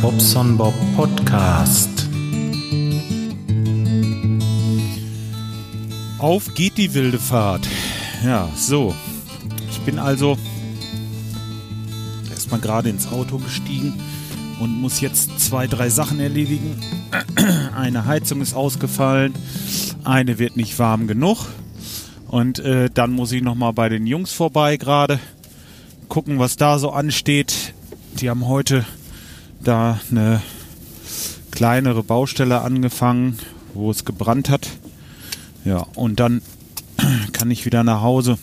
Bobson Bob Podcast. Auf geht die wilde Fahrt. Ja, so. Ich bin also erstmal gerade ins Auto gestiegen und muss jetzt zwei, drei Sachen erledigen. Eine Heizung ist ausgefallen, eine wird nicht warm genug. Und äh, dann muss ich nochmal bei den Jungs vorbei gerade gucken, was da so ansteht. Die haben heute da eine kleinere Baustelle angefangen, wo es gebrannt hat. Ja, und dann kann ich wieder nach Hause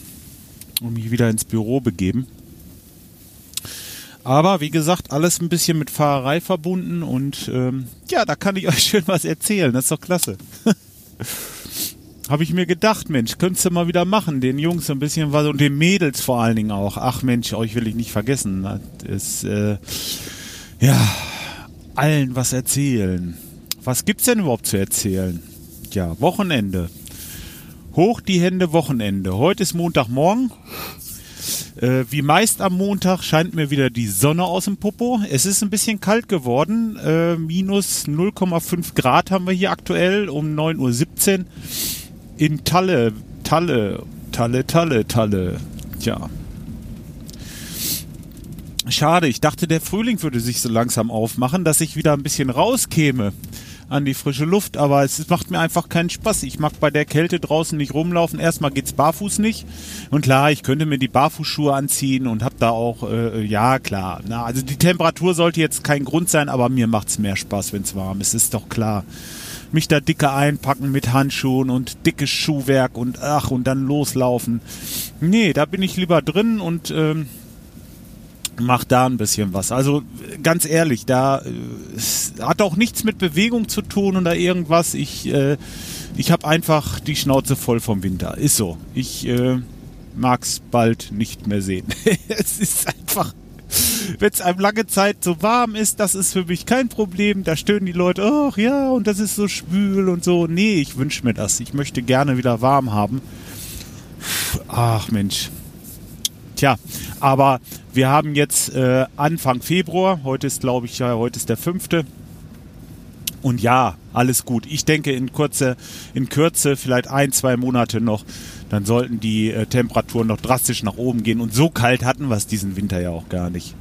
und mich wieder ins Büro begeben. Aber wie gesagt, alles ein bisschen mit Fahrerei verbunden und ähm, ja, da kann ich euch schön was erzählen. Das ist doch klasse. Habe ich mir gedacht, Mensch, könntest du mal wieder machen, den Jungs ein bisschen was und den Mädels vor allen Dingen auch. Ach Mensch, euch will ich nicht vergessen. Das ist, äh, ja, allen was erzählen. Was gibt's denn überhaupt zu erzählen? Ja, Wochenende. Hoch die Hände, Wochenende. Heute ist Montagmorgen. Äh, wie meist am Montag scheint mir wieder die Sonne aus dem Popo. Es ist ein bisschen kalt geworden. Äh, minus 0,5 Grad haben wir hier aktuell um 9.17 Uhr. In Talle, Talle, Talle, Talle, Talle. Tja. Schade, ich dachte, der Frühling würde sich so langsam aufmachen, dass ich wieder ein bisschen rauskäme an die frische Luft, aber es macht mir einfach keinen Spaß. Ich mag bei der Kälte draußen nicht rumlaufen. Erstmal geht's barfuß nicht. Und klar, ich könnte mir die Barfußschuhe anziehen und hab da auch, äh, ja klar. Na, also die Temperatur sollte jetzt kein Grund sein, aber mir macht's mehr Spaß, wenn's warm ist. Ist doch klar. Mich da dicke einpacken mit Handschuhen und dickes Schuhwerk und ach und dann loslaufen. Nee, da bin ich lieber drin und ähm, mach da ein bisschen was. Also ganz ehrlich, da äh, hat auch nichts mit Bewegung zu tun oder irgendwas. Ich, äh, ich habe einfach die Schnauze voll vom Winter. Ist so. Ich äh, mag's bald nicht mehr sehen. es ist einfach. Wenn es einem lange Zeit so warm ist, das ist für mich kein Problem. Da stöhnen die Leute, ach ja, und das ist so schwül und so. Nee, ich wünsche mir das. Ich möchte gerne wieder warm haben. Ach Mensch, Tja, aber wir haben jetzt äh, Anfang Februar. Heute ist, glaube ich, ja, heute ist der fünfte. Und ja, alles gut. Ich denke, in Kürze, in Kürze, vielleicht ein, zwei Monate noch, dann sollten die äh, Temperaturen noch drastisch nach oben gehen. Und so kalt hatten wir es diesen Winter ja auch gar nicht.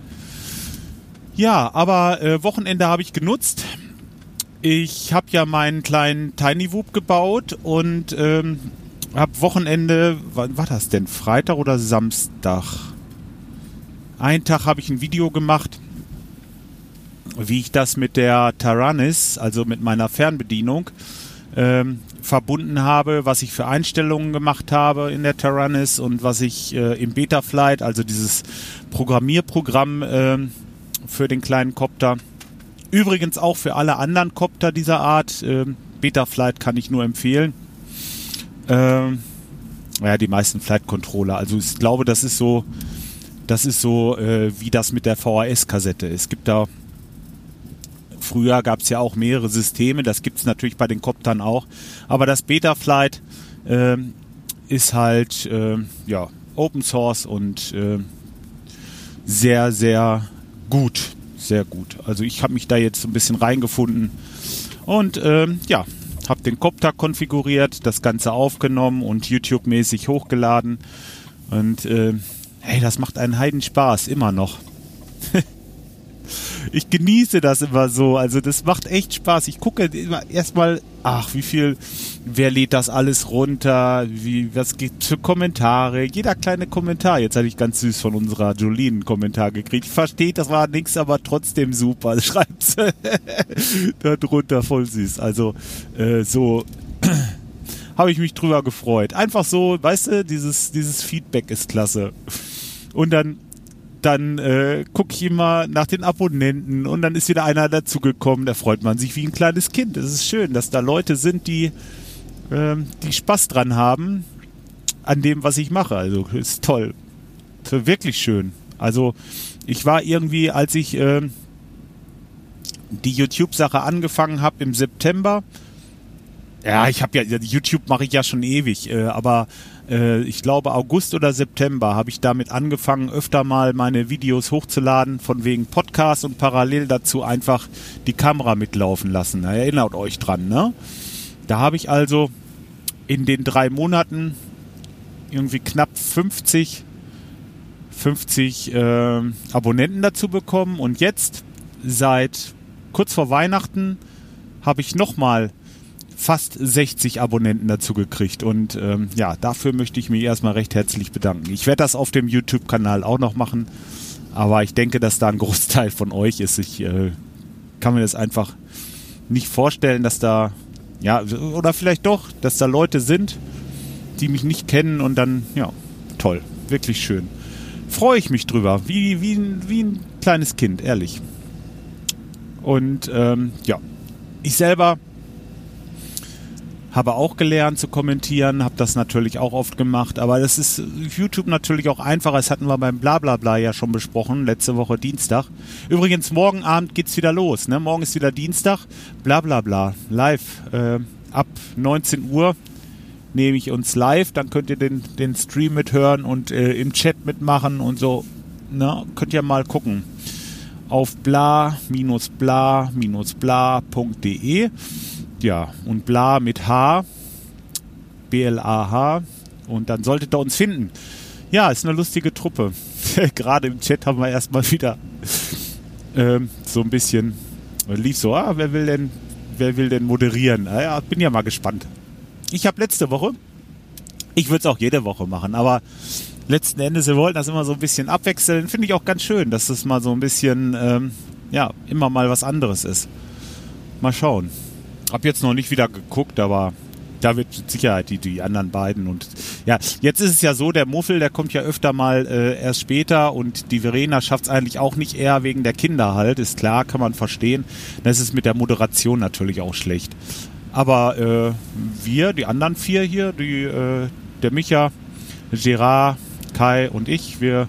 Ja, aber äh, Wochenende habe ich genutzt. Ich habe ja meinen kleinen Tiny Whoop gebaut und ähm, hab Wochenende, wann war das denn? Freitag oder Samstag? Einen Tag habe ich ein Video gemacht, wie ich das mit der Taranis, also mit meiner Fernbedienung, ähm, verbunden habe, was ich für Einstellungen gemacht habe in der Taranis und was ich äh, im Betaflight, also dieses Programmierprogramm äh, für den kleinen Copter, übrigens auch für alle anderen Copter dieser Art, äh, Betaflight kann ich nur empfehlen ähm, ja, die meisten Flight Controller. Also ich glaube, das ist so, das ist so, äh, wie das mit der VHS-Kassette. Es gibt da, früher gab es ja auch mehrere Systeme, das gibt es natürlich bei den Coptern auch. Aber das Betaflight äh, ist halt, äh, ja, Open Source und äh, sehr, sehr gut. Sehr gut. Also ich habe mich da jetzt ein bisschen reingefunden. Und ähm, ja, habe den Copter konfiguriert, das Ganze aufgenommen und YouTube-mäßig hochgeladen. Und äh, hey, das macht einen Heidenspaß, immer noch. Ich genieße das immer so. Also das macht echt Spaß. Ich gucke immer erstmal, ach, wie viel, wer lädt das alles runter, wie, was gibt für Kommentare, jeder kleine Kommentar. Jetzt hatte ich ganz süß von unserer Jolene einen Kommentar gekriegt. Ich verstehe, das war nichts, aber trotzdem super. Schreibt sie da drunter, voll süß. Also äh, so habe ich mich drüber gefreut. Einfach so, weißt du, dieses, dieses Feedback ist klasse. Und dann dann äh, gucke ich immer nach den Abonnenten und dann ist wieder einer dazugekommen. Da freut man sich wie ein kleines Kind. Es ist schön, dass da Leute sind, die, äh, die Spaß dran haben an dem, was ich mache. Also ist toll. Ist wirklich schön. Also ich war irgendwie, als ich äh, die YouTube-Sache angefangen habe im September, Ja, ich habe ja, YouTube mache ich ja schon ewig, äh, aber äh, ich glaube August oder September habe ich damit angefangen, öfter mal meine Videos hochzuladen, von wegen Podcast und parallel dazu einfach die Kamera mitlaufen lassen. Erinnert euch dran, ne? Da habe ich also in den drei Monaten irgendwie knapp 50, 50 äh, Abonnenten dazu bekommen und jetzt seit kurz vor Weihnachten habe ich nochmal fast 60 Abonnenten dazu gekriegt. Und ähm, ja, dafür möchte ich mich erstmal recht herzlich bedanken. Ich werde das auf dem YouTube-Kanal auch noch machen, aber ich denke, dass da ein Großteil von euch ist. Ich äh, kann mir das einfach nicht vorstellen, dass da, ja, oder vielleicht doch, dass da Leute sind, die mich nicht kennen und dann, ja, toll, wirklich schön. Freue ich mich drüber, wie, wie, wie ein kleines Kind, ehrlich. Und ähm, ja, ich selber habe auch gelernt zu kommentieren, habe das natürlich auch oft gemacht, aber das ist YouTube natürlich auch einfacher. Das hatten wir beim Blablabla ja schon besprochen, letzte Woche Dienstag. Übrigens, morgen Abend geht's wieder los. Ne? Morgen ist wieder Dienstag. Blablabla, live. Äh, ab 19 Uhr nehme ich uns live, dann könnt ihr den, den Stream mithören und äh, im Chat mitmachen und so. Ne? Könnt ihr mal gucken. Auf bla-bla-bla.de ja, und bla mit H, B-L-A-H. Und dann solltet ihr uns finden. Ja, ist eine lustige Truppe. Gerade im Chat haben wir erstmal wieder ähm, so ein bisschen, lief so, ah, wer will denn, wer will denn moderieren? Ah, ja, bin ja mal gespannt. Ich habe letzte Woche, ich würde es auch jede Woche machen, aber letzten Endes, wir wollten das immer so ein bisschen abwechseln. Finde ich auch ganz schön, dass das mal so ein bisschen, ähm, ja, immer mal was anderes ist. Mal schauen. Hab jetzt noch nicht wieder geguckt, aber da wird mit Sicherheit die, die anderen beiden und ja, jetzt ist es ja so, der Muffel, der kommt ja öfter mal äh, erst später und die Verena schafft es eigentlich auch nicht eher wegen der Kinder halt, ist klar, kann man verstehen. Das ist mit der Moderation natürlich auch schlecht. Aber äh, wir, die anderen vier hier, die, äh, der Micha, Gerard, Kai und ich, wir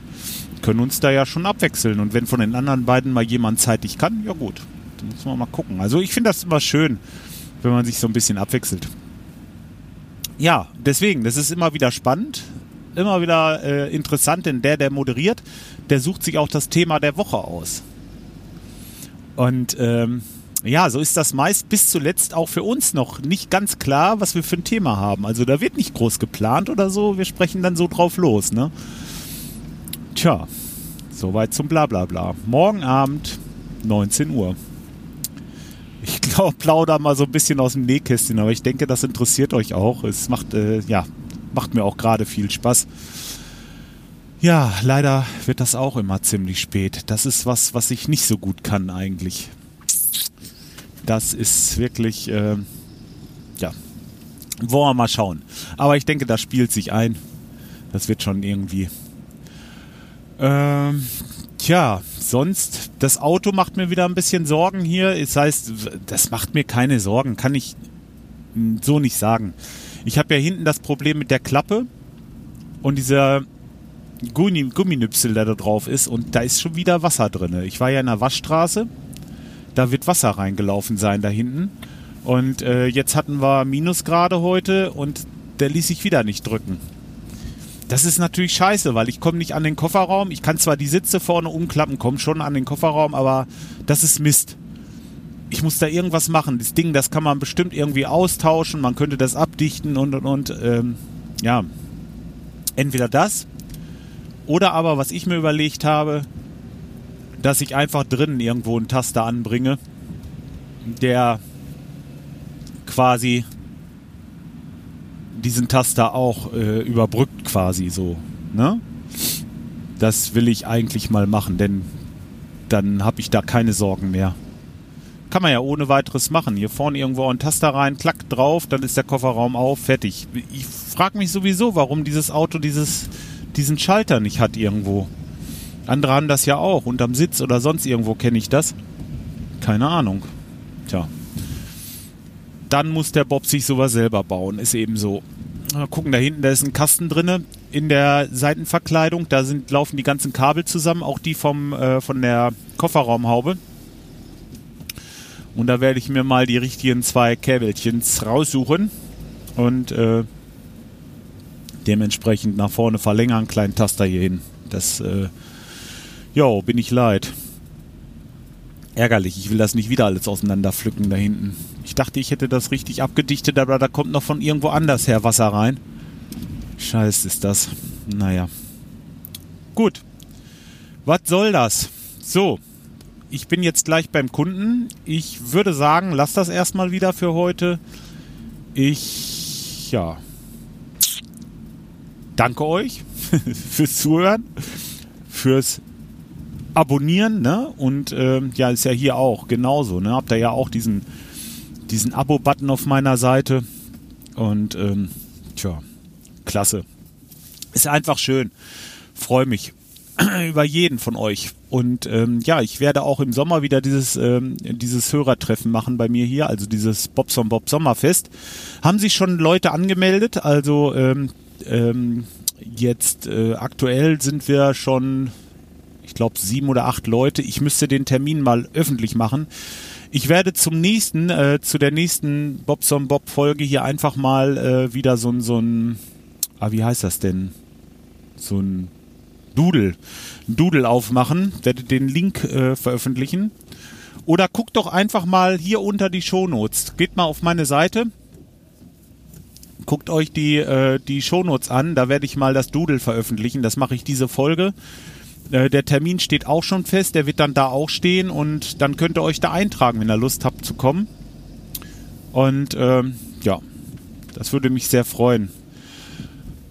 können uns da ja schon abwechseln. Und wenn von den anderen beiden mal jemand zeitig kann, ja gut, dann muss man mal gucken. Also ich finde das immer schön, wenn man sich so ein bisschen abwechselt. Ja, deswegen, das ist immer wieder spannend, immer wieder äh, interessant, denn der, der moderiert, der sucht sich auch das Thema der Woche aus. Und ähm, ja, so ist das meist bis zuletzt auch für uns noch nicht ganz klar, was wir für ein Thema haben. Also da wird nicht groß geplant oder so, wir sprechen dann so drauf los, ne? Tja, soweit zum Blablabla. Morgen Abend, 19 Uhr ich glaube, plauder mal so ein bisschen aus dem Nähkästchen, aber ich denke, das interessiert euch auch. Es macht, äh, ja, macht mir auch gerade viel Spaß. Ja, leider wird das auch immer ziemlich spät. Das ist was, was ich nicht so gut kann eigentlich. Das ist wirklich, äh, ja, wollen wir mal schauen. Aber ich denke, das spielt sich ein. Das wird schon irgendwie. Ähm, Tja, sonst, das Auto macht mir wieder ein bisschen Sorgen hier. Das heißt, das macht mir keine Sorgen, kann ich so nicht sagen. Ich habe ja hinten das Problem mit der Klappe und dieser Gummi, Gumminüpsel, der da drauf ist und da ist schon wieder Wasser drin. Ich war ja in der Waschstraße, da wird Wasser reingelaufen sein da hinten. Und äh, jetzt hatten wir Minusgrade heute und der ließ sich wieder nicht drücken. Das ist natürlich scheiße, weil ich komme nicht an den Kofferraum. Ich kann zwar die Sitze vorne umklappen, komme schon an den Kofferraum, aber das ist Mist. Ich muss da irgendwas machen. Das Ding, das kann man bestimmt irgendwie austauschen. Man könnte das abdichten und und und. Ähm, ja, entweder das oder aber, was ich mir überlegt habe, dass ich einfach drinnen irgendwo einen Taster anbringe, der quasi diesen Taster auch äh, überbrückt quasi so. Ne? Das will ich eigentlich mal machen, denn dann habe ich da keine Sorgen mehr. Kann man ja ohne weiteres machen. Hier vorne irgendwo ein Taster rein, klack drauf, dann ist der Kofferraum auf, fertig. Ich frage mich sowieso, warum dieses Auto dieses, diesen Schalter nicht hat irgendwo. Andere haben das ja auch, unterm Sitz oder sonst irgendwo kenne ich das. Keine Ahnung. Tja dann muss der Bob sich sowas selber bauen. Ist eben so. Gucken, da hinten, da ist ein Kasten drinne in der Seitenverkleidung. Da sind, laufen die ganzen Kabel zusammen, auch die vom, äh, von der Kofferraumhaube. Und da werde ich mir mal die richtigen zwei Käbelchens raussuchen und äh, dementsprechend nach vorne verlängern, kleinen Taster hier hin. Das, äh, jo, bin ich leid. Ärgerlich, ich will das nicht wieder alles auseinanderpflücken da hinten. Ich dachte, ich hätte das richtig abgedichtet, aber da kommt noch von irgendwo anders her Wasser rein. Scheiß ist das. Naja. Gut. Was soll das? So. Ich bin jetzt gleich beim Kunden. Ich würde sagen, lass das erstmal wieder für heute. Ich, ja. Danke euch fürs Zuhören, fürs Abonnieren, ne? Und ähm, ja, ist ja hier auch genauso, ne? Habt ihr ja auch diesen, diesen Abo-Button auf meiner Seite. Und ähm, tja, klasse. Ist einfach schön. Freue mich über jeden von euch. Und ähm, ja, ich werde auch im Sommer wieder dieses, ähm, dieses Hörertreffen machen bei mir hier, also dieses Bobson Bob Sommerfest. Haben sich schon Leute angemeldet, also ähm, ähm, jetzt äh, aktuell sind wir schon ich glaube, sieben oder acht Leute. Ich müsste den Termin mal öffentlich machen. Ich werde zum nächsten, äh, zu der nächsten Bobson Bob Folge hier einfach mal äh, wieder so ein, so ein, ah, wie heißt das denn? So ein Doodle, ein Doodle aufmachen, werde den Link äh, veröffentlichen. Oder guckt doch einfach mal hier unter die Shownotes. Geht mal auf meine Seite. Guckt euch die, äh, die Shownotes an. Da werde ich mal das Doodle veröffentlichen. Das mache ich diese Folge. Äh, der Termin steht auch schon fest, der wird dann da auch stehen und dann könnt ihr euch da eintragen, wenn ihr Lust habt zu kommen. Und ähm, ja, das würde mich sehr freuen,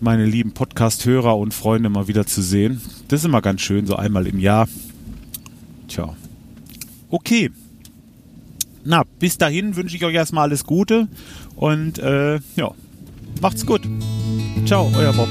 meine lieben Podcast-Hörer und Freunde mal wieder zu sehen. Das ist immer ganz schön, so einmal im Jahr. Tja. Okay. Na, bis dahin wünsche ich euch erstmal alles Gute und äh, ja, macht's gut. Ciao, euer Bob.